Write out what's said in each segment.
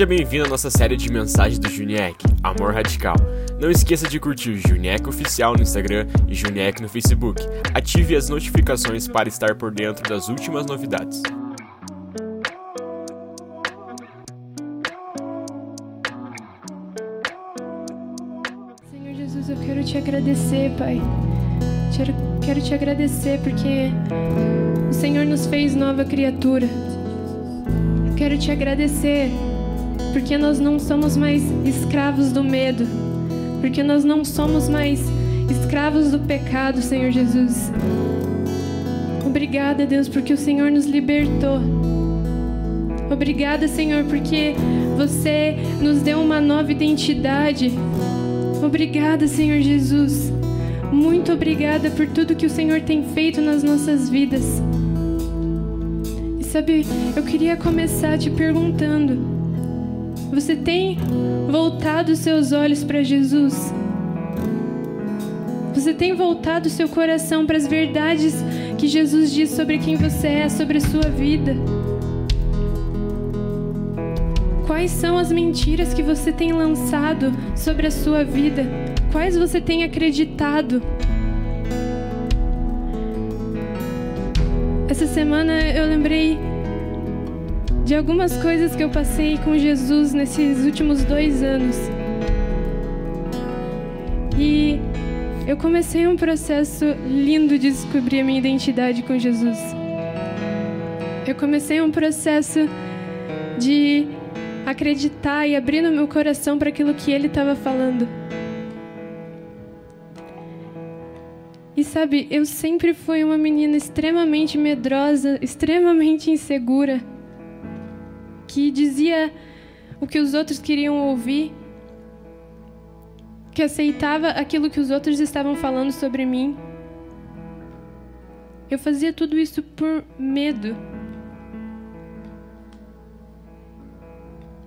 Seja bem-vindo à nossa série de mensagens do Juniec, Amor Radical. Não esqueça de curtir o Juniec Oficial no Instagram e Juniec no Facebook. Ative as notificações para estar por dentro das últimas novidades. Senhor Jesus, eu quero te agradecer, Pai. Quero, quero te agradecer porque o Senhor nos fez nova criatura. Quero te agradecer porque nós não somos mais escravos do medo, porque nós não somos mais escravos do pecado, Senhor Jesus. Obrigada, Deus, porque o Senhor nos libertou. Obrigada, Senhor, porque você nos deu uma nova identidade. Obrigada, Senhor Jesus. Muito obrigada por tudo que o Senhor tem feito nas nossas vidas. E sabe, eu queria começar te perguntando: você tem voltado seus olhos para Jesus? Você tem voltado seu coração para as verdades que Jesus diz sobre quem você é, sobre a sua vida? Quais são as mentiras que você tem lançado sobre a sua vida? Quais você tem acreditado? Essa semana eu lembrei de algumas coisas que eu passei com Jesus nesses últimos dois anos. E eu comecei um processo lindo de descobrir a minha identidade com Jesus. Eu comecei um processo de acreditar e abrir no meu coração para aquilo que ele estava falando. E sabe, eu sempre fui uma menina extremamente medrosa, extremamente insegura, que dizia o que os outros queriam ouvir, que aceitava aquilo que os outros estavam falando sobre mim. Eu fazia tudo isso por medo.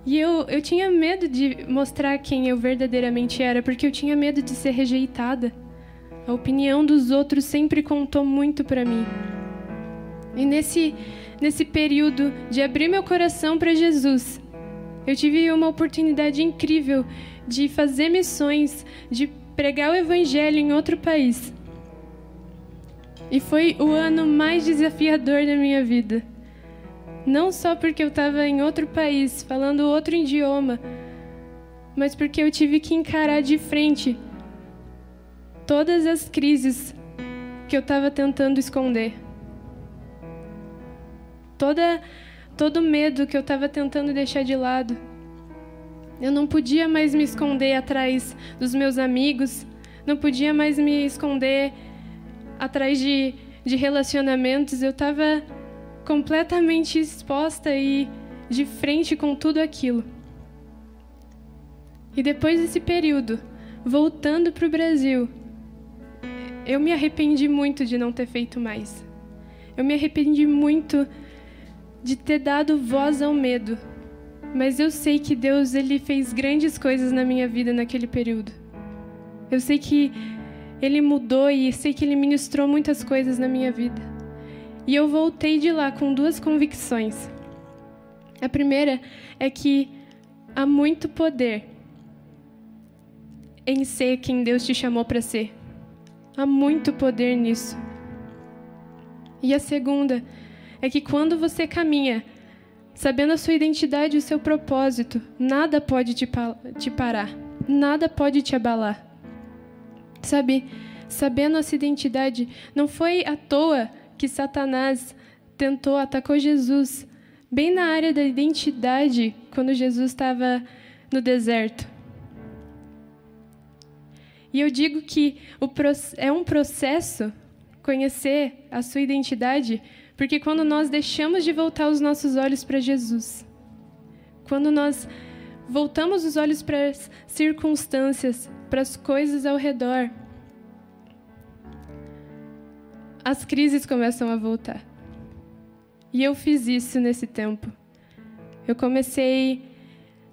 E eu, eu tinha medo de mostrar quem eu verdadeiramente era, porque eu tinha medo de ser rejeitada. A opinião dos outros sempre contou muito para mim. E nesse, nesse período de abrir meu coração para Jesus, eu tive uma oportunidade incrível de fazer missões, de pregar o evangelho em outro país. E foi o ano mais desafiador da minha vida. Não só porque eu estava em outro país, falando outro idioma, mas porque eu tive que encarar de frente todas as crises que eu estava tentando esconder. Toda, todo medo que eu estava tentando deixar de lado. Eu não podia mais me esconder atrás dos meus amigos, não podia mais me esconder atrás de, de relacionamentos. Eu estava completamente exposta e de frente com tudo aquilo. E depois desse período, voltando para o Brasil, eu me arrependi muito de não ter feito mais. Eu me arrependi muito de ter dado voz ao medo. Mas eu sei que Deus ele fez grandes coisas na minha vida naquele período. Eu sei que ele mudou e sei que ele ministrou muitas coisas na minha vida. E eu voltei de lá com duas convicções. A primeira é que há muito poder em ser quem Deus te chamou para ser. Há muito poder nisso. E a segunda é que quando você caminha, sabendo a sua identidade e o seu propósito, nada pode te, pa te parar, nada pode te abalar. Sabe, sabendo a sua identidade, não foi à toa que Satanás tentou, atacou Jesus, bem na área da identidade, quando Jesus estava no deserto. E eu digo que é um processo conhecer a sua identidade, porque quando nós deixamos de voltar os nossos olhos para Jesus, quando nós voltamos os olhos para as circunstâncias, para as coisas ao redor, as crises começam a voltar. E eu fiz isso nesse tempo. Eu comecei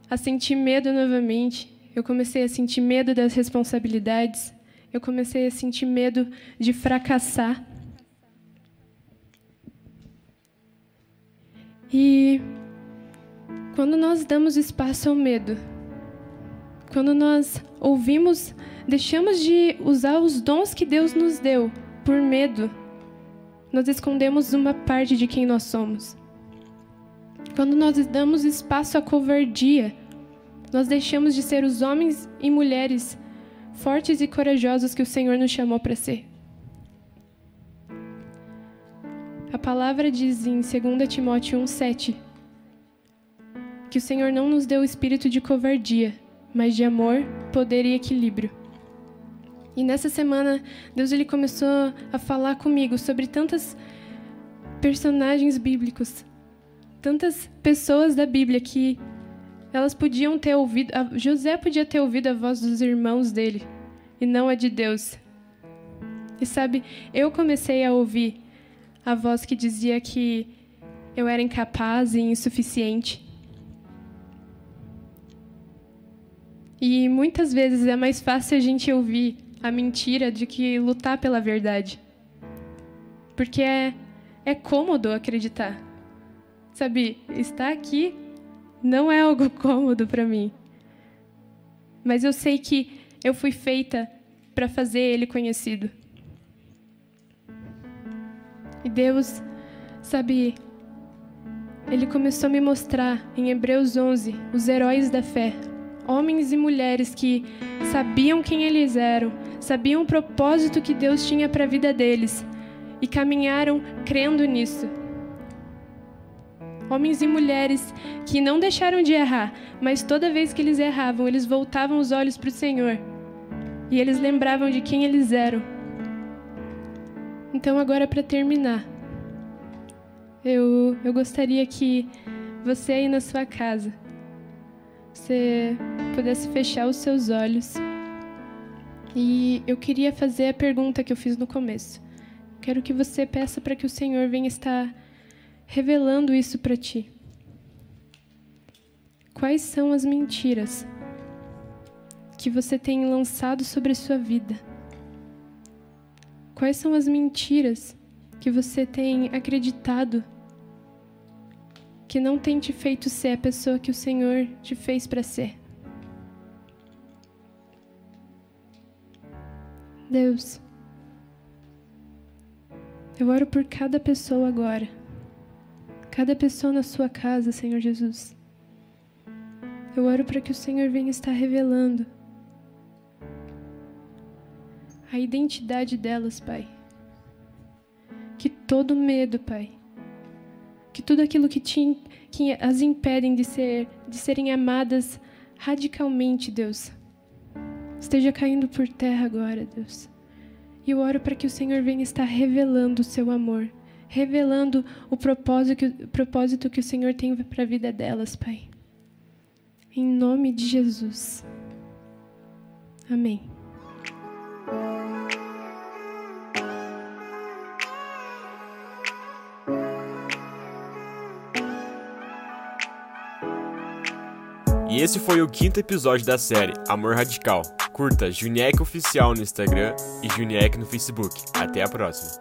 a sentir medo novamente. Eu comecei a sentir medo das responsabilidades. Eu comecei a sentir medo de fracassar. E Quando nós damos espaço ao medo, quando nós ouvimos, deixamos de usar os dons que Deus nos deu por medo, nós escondemos uma parte de quem nós somos. Quando nós damos espaço à covardia, nós deixamos de ser os homens e mulheres fortes e corajosos que o Senhor nos chamou para ser. A palavra diz em 2 Timóteo 1,7 que o Senhor não nos deu o espírito de covardia, mas de amor, poder e equilíbrio. E nessa semana, Deus ele começou a falar comigo sobre tantas personagens bíblicos, tantas pessoas da Bíblia que elas podiam ter ouvido, José podia ter ouvido a voz dos irmãos dele e não a de Deus. E sabe, eu comecei a ouvir a voz que dizia que eu era incapaz e insuficiente. E muitas vezes é mais fácil a gente ouvir a mentira de que lutar pela verdade. Porque é, é cômodo acreditar. Sabe, estar aqui não é algo cômodo para mim. Mas eu sei que eu fui feita para fazer ele conhecido. E Deus, sabe, ele começou a me mostrar em Hebreus 11 os heróis da fé, homens e mulheres que sabiam quem eles eram, sabiam o propósito que Deus tinha para a vida deles e caminharam crendo nisso. Homens e mulheres que não deixaram de errar, mas toda vez que eles erravam, eles voltavam os olhos para o Senhor e eles lembravam de quem eles eram. Então, agora para terminar, eu, eu gostaria que você aí na sua casa você pudesse fechar os seus olhos. E eu queria fazer a pergunta que eu fiz no começo. Quero que você peça para que o Senhor venha estar revelando isso para ti. Quais são as mentiras que você tem lançado sobre sua vida? Quais são as mentiras que você tem acreditado que não tem te feito ser a pessoa que o Senhor te fez para ser. Deus, eu oro por cada pessoa agora, cada pessoa na sua casa, Senhor Jesus. Eu oro para que o Senhor venha estar revelando a identidade delas, Pai. Que todo medo, Pai, que tudo aquilo que, te, que as impedem de, ser, de serem amadas radicalmente, Deus, esteja caindo por terra agora, Deus. E eu oro para que o Senhor venha estar revelando o seu amor, revelando o propósito, o propósito que o Senhor tem para a vida delas, Pai. Em nome de Jesus. Amém. Esse foi o quinto episódio da série Amor Radical. Curta Juniec Oficial no Instagram e Juniec no Facebook. Até a próxima.